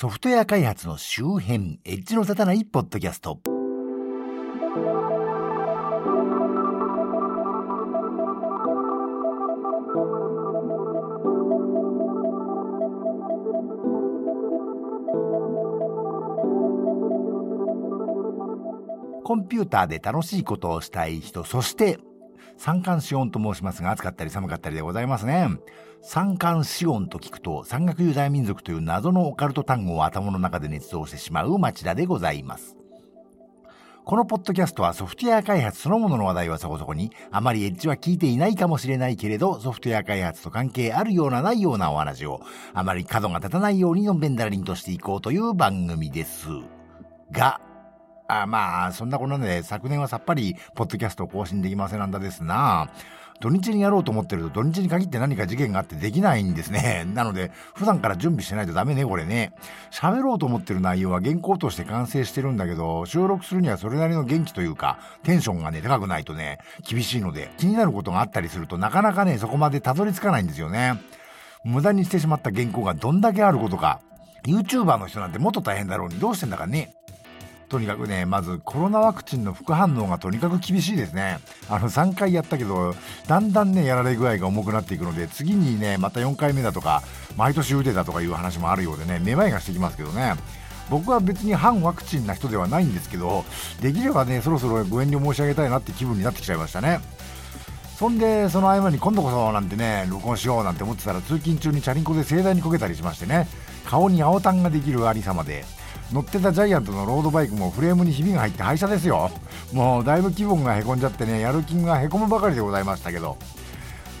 ソフトウェア開発の周辺、エッジの立たないポッドキャスト。コンピューターで楽しいことをしたい人、そして三寒四温と申しますが、暑かったり寒かったりでございますね。三寒四温と聞くと、山岳ユダヤ民族という謎のオカルト単語を頭の中で捏造してしまう町田でございます。このポッドキャストはソフトウェア開発そのものの話題はそこそこに、あまりエッジは聞いていないかもしれないけれど、ソフトウェア開発と関係あるようなないようなお話を、あまり角が立たないようにのんべんだらりんとしていこうという番組です。が、あまあ、そんなことで、昨年はさっぱり、ポッドキャストを更新できませんなんだですな。土日にやろうと思ってると、土日に限って何か事件があってできないんですね。なので、普段から準備しないとダメね、これね。喋ろうと思ってる内容は原稿として完成してるんだけど、収録するにはそれなりの元気というか、テンションがね、高くないとね、厳しいので、気になることがあったりするとなかなかね、そこまでたどり着かないんですよね。無駄にしてしまった原稿がどんだけあることか。YouTuber の人なんてもっと大変だろうにどうしてんだかね。とにかくね、まずコロナワクチンの副反応がとにかく厳しいですね。あの3回やったけど、だんだんね、やられ具合が重くなっていくので、次にね、また4回目だとか、毎年打てたとかいう話もあるようでね、めまいがしてきますけどね。僕は別に反ワクチンな人ではないんですけど、できればね、そろそろご遠慮申し上げたいなって気分になってきちゃいましたね。そんで、その合間に今度こそなんてね、録音しようなんて思ってたら通勤中にチャリンコで盛大にこけたりしましてね、顔に青タンができるありさまで、乗ってたジャイアントのロードバイクもフレームにひびが入って廃車ですよ。もうだいぶ気分がへこんじゃってねやる気がへこむばかりでございましたけど。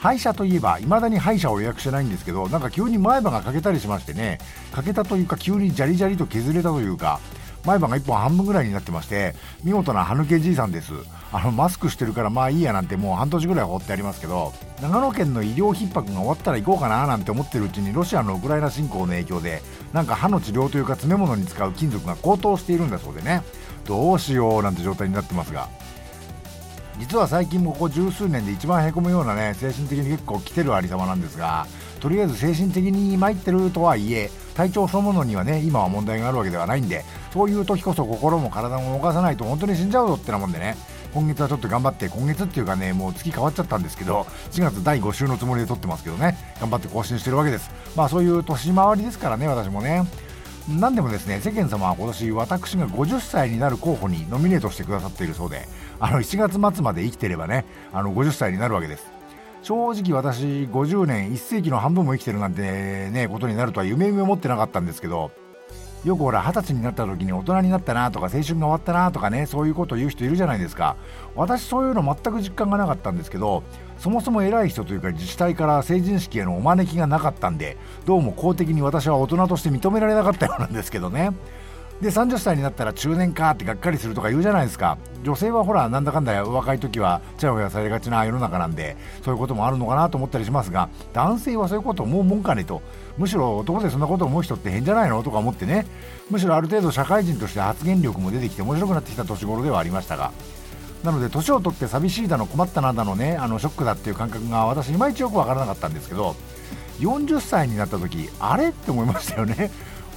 廃車といえば未だに歯医者を予約してないんですけどなんか急に前歯が欠けたりしましてね。欠けたというか急にジャリジャリと削れたというか前歯が1本半分ぐらいになってまして見事な歯抜けじいさんです。あのマスクしてるからまあいいやなんてもう半年ぐらい放ってありますけど長野県の医療逼迫が終わったら行こうかななんて思ってるうちにロシアのウクライナ侵攻の影響でなんか歯の治療というか詰め物に使う金属が高騰しているんだそうでね。どうしようなんて状態になってますが。実は最近もここ十数年で一番へこむようなね精神的に結構来てるありさまなんですがとりあえず精神的に参ってるとはいえ体調そのものにはね今は問題があるわけではないんでそういう時こそ心も体も動かさないと本当に死んじゃうぞってなもんでね。今月はちょっと頑張って今月っていうかねもう月変わっちゃったんですけど4月第5週のつもりで撮ってますけどね。頑張って更新してるわけです。まあそういう年回りですからね私もね。何でもですね世間様は今年私が50歳になる候補にノミネートしてくださっているそうであの7月末まで生きてればねあの50歳になるわけです。正直私50年1世紀の半分も生きてるなんてねことになるとは夢夢思ってなかったんですけどよくほら二十歳になった時に大人になったなとか青春が終わったなとかねそういうことを言う人いるじゃないですか。私そういうの全く実感がなかったんですけどそもそも偉い人というか自治体から成人式へのお招きがなかったんでどうも公的に私は大人として認められなかったようなんですけどね。で30歳になったら中年かってがっかりするとか言うじゃないですか。女性はほらなんだかんだ若い時はちやほやされがちな世の中なんでそういうこともあるのかなと思ったりしますが男性はそういうこと思うもんかねと。むしろ男でそんなこと思う人って変じゃないのとか思ってね。むしろある程度社会人として発言力も出てきて面白くなってきた年頃ではありましたが。なので年を取って寂しいだの困ったなだのねあのショックだっていう感覚が私いまいちよく分からなかったんですけど40歳になった時あれ？って思いましたよね。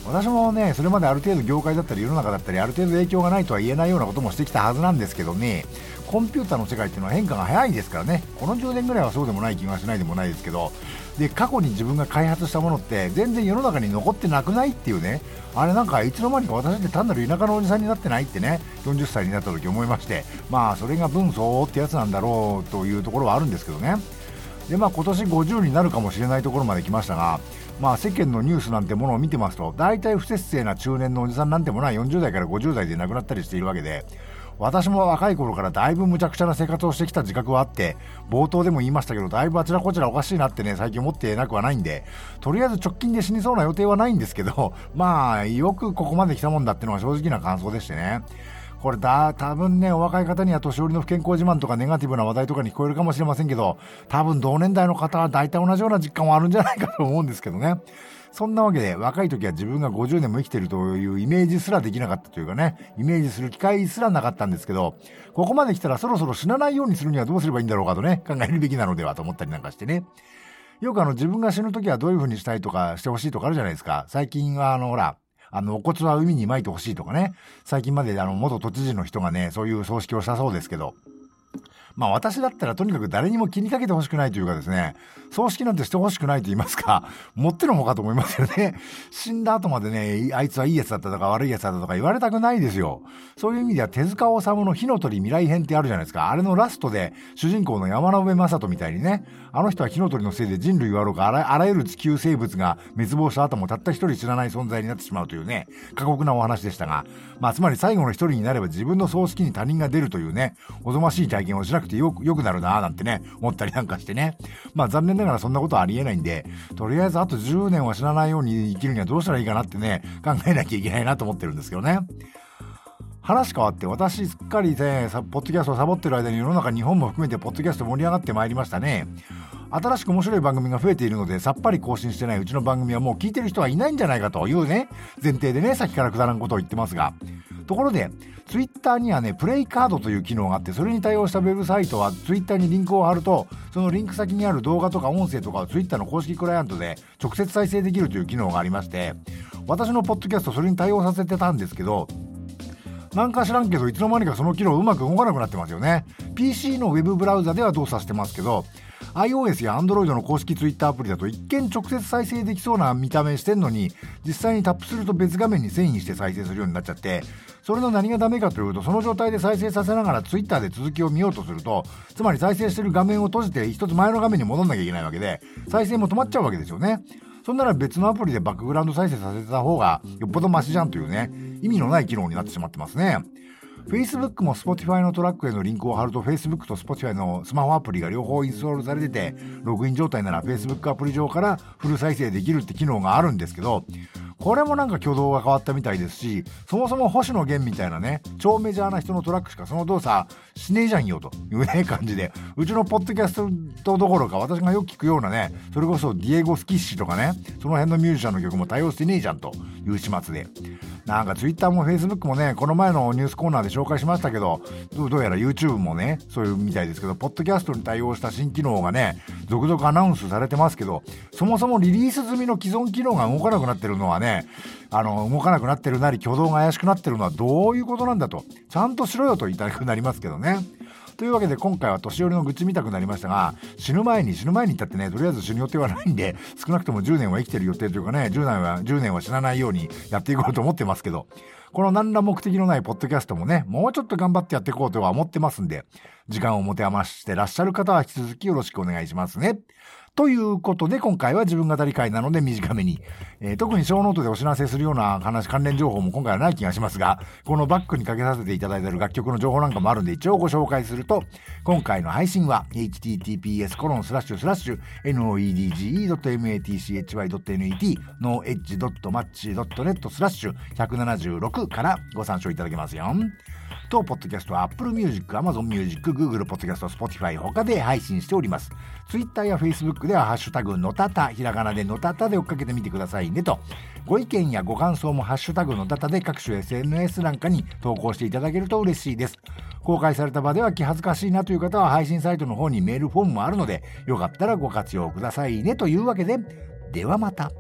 私もねそれまである程度業界だったり世の中だったりある程度影響がないとは言えないようなこともしてきたはずなんですけどねコンピューターの世界っていうのは変化が早いですからね。この10年ぐらいはそうでもない気がしないでもないですけど。で過去に自分が開発したものって全然世の中に残ってなくないっていうね。あれなんかいつの間にか私って単なる田舎のおじさんになってないってね。40歳になった時思いまして。まあそれが分相応ってやつなんだろうというところはあるんですけどね。でまあ今年50になるかもしれないところまで来ましたがまあ世間のニュースなんてものを見てますと大体不節制な中年のおじさんなんてものは40代から50代で亡くなったりしているわけで私も若い頃からだいぶ無茶苦茶な生活をしてきた自覚はあって冒頭でも言いましたけどだいぶあちらこちらおかしいなってね最近思ってなくはないんでとりあえず直近で死にそうな予定はないんですけどまあよくここまで来たもんだってのが正直な感想でしてね。これだ、多分ね、お若い方には年寄りの不健康自慢とかネガティブな話題とかに聞こえるかもしれませんけど、多分同年代の方は大体同じような実感はあるんじゃないかと思うんですけどね。そんなわけで、若い時は自分が50年も生きてるというイメージすらできなかったというかね、イメージする機会すらなかったんですけど、ここまで来たらそろそろ死なないようにするにはどうすればいいんだろうかとね、考えるべきなのではと思ったりなんかしてね。よくあの自分が死ぬ時はどういう風にしたいとかしてほしいとかあるじゃないですか。最近はあのほら、あの、お骨は海に撒いてほしいとかね、最近まであの、元都知事の人がね、そういう葬式をしたそうですけど、まあ私だったらとにかく誰にも気にかけてほしくないというかですね、葬式なんてしてほしくないと言いますか、もってのほかと思いますよね。死んだ後までね、あいつはいいやつだったとか悪いやつだったとか言われたくないですよ。そういう意味では手塚治虫の火の鳥未来編ってあるじゃないですか。あれのラストで主人公の山野辺正人みたいにね、あの人は火の鳥のせいで人類はろうかあらあらゆる地球生物が滅亡した後もたった一人知らない存在になってしまうというね、過酷なお話でしたが、まあつまり最後の一人になれば自分の葬式に他人が出るというね、おぞましい体験をしなくてよく、よくなるなぁなんてね、思ったりなんかしてね。まあ残念ながらそんなことはありえないんで、とりあえずあと10年は死なないように生きるにはどうしたらいいかなってね、考えなきゃいけないなと思ってるんですけどね。話変わって私すっかりね、ポッドキャストをサボってる間に世の中日本も含めてポッドキャスト盛り上がってまいりましたね。新しく面白い番組が増えているのでさっぱり更新してないうちの番組はもう聞いてる人はいないんじゃないかというね、前提でね、さっきからくだらんことを言ってますが。ところで、ツイッターにはね、プレイカードという機能があって、それに対応したウェブサイトはツイッターにリンクを貼ると、そのリンク先にある動画とか音声とかをツイッターの公式クライアントで直接再生できるという機能がありまして、私のポッドキャストそれに対応させてたんですけど、なんか知らんけど、いつの間にかその機能うまく動かなくなってますよね。PC のウェブブラウザでは動作してますけど、iOS や Android の公式 Twitter アプリだと一見直接再生できそうな見た目してんのに、実際にタップすると別画面に遷移して再生するようになっちゃって、それの何がダメかというと、その状態で再生させながら Twitter で続きを見ようとすると、つまり再生してる画面を閉じて一つ前の画面に戻んなきゃいけないわけで、再生も止まっちゃうわけですよね。そんなら別のアプリでバックグラウンド再生させた方がよっぽどマシじゃんというね、意味のない機能になってしまってますね。Facebook も Spotify のトラックへのリンクを貼ると Facebook と Spotify のスマホアプリが両方インストールされてて、ログイン状態なら Facebook アプリ上からフル再生できるって機能があるんですけど、これもなんか挙動が変わったみたいですし、そもそも星野源みたいなね、超メジャーな人のトラックしかその動作しねえじゃんよというね、感じで、うちのポッドキャストどころか私がよく聞くようなね、それこそディエゴ・スキッシとかね、その辺のミュージシャンの曲も対応してねえじゃんという始末で。なんか Twitter も Facebook もね、この前のニュースコーナーで紹介しましたけど、どうやら YouTube もね、そういうみたいですけど、ポッドキャストに対応した新機能がね、続々アナウンスされてますけど、そもそもリリース済みの既存機能が動かなくなってるのはね、あの、動かなくなってるなり、挙動が怪しくなってるのはどういうことなんだと、ちゃんとしろよと言いたくなりますけどね。というわけで今回は年寄りの愚痴見たくなりましたが、死ぬ前に死ぬ前に言ったってね、とりあえず死ぬ予定はないんで、少なくとも10年は生きてる予定というかね、10年は、10年は死なないようにやっていこうと思ってますけど、この何ら目的のないポッドキャストもね、もうちょっと頑張ってやっていこうとは思ってますんで、時間を持て余してらっしゃる方は引き続きよろしくお願いしますね。ということで、今回は自分語り回なので短めに、えー、特にショーノートでお知らせするような話、関連情報も今回はない気がしますが、このバックにかけさせていただいている楽曲の情報なんかもあるんで、一応ご紹介すると、今回の配信は、https コロンスラッシュスラッシュ noedge.matchy.net noedge.match.net スラッシュ176からご参照いただけますよ。と、ポッドキャストは Apple Music、Amazon Music、Google Podcast、Spotify 他で配信しております。Twitter や Facebook ではハッシュタグのたた、ひらがなでのたたで追っかけてみてくださいねと。ご意見やご感想もハッシュタグのたたで各種 SNS 欄下に投稿していただけると嬉しいです。公開された場では気恥ずかしいなという方は配信サイトの方にメールフォームもあるので、よかったらご活用くださいねというわけで、ではまた。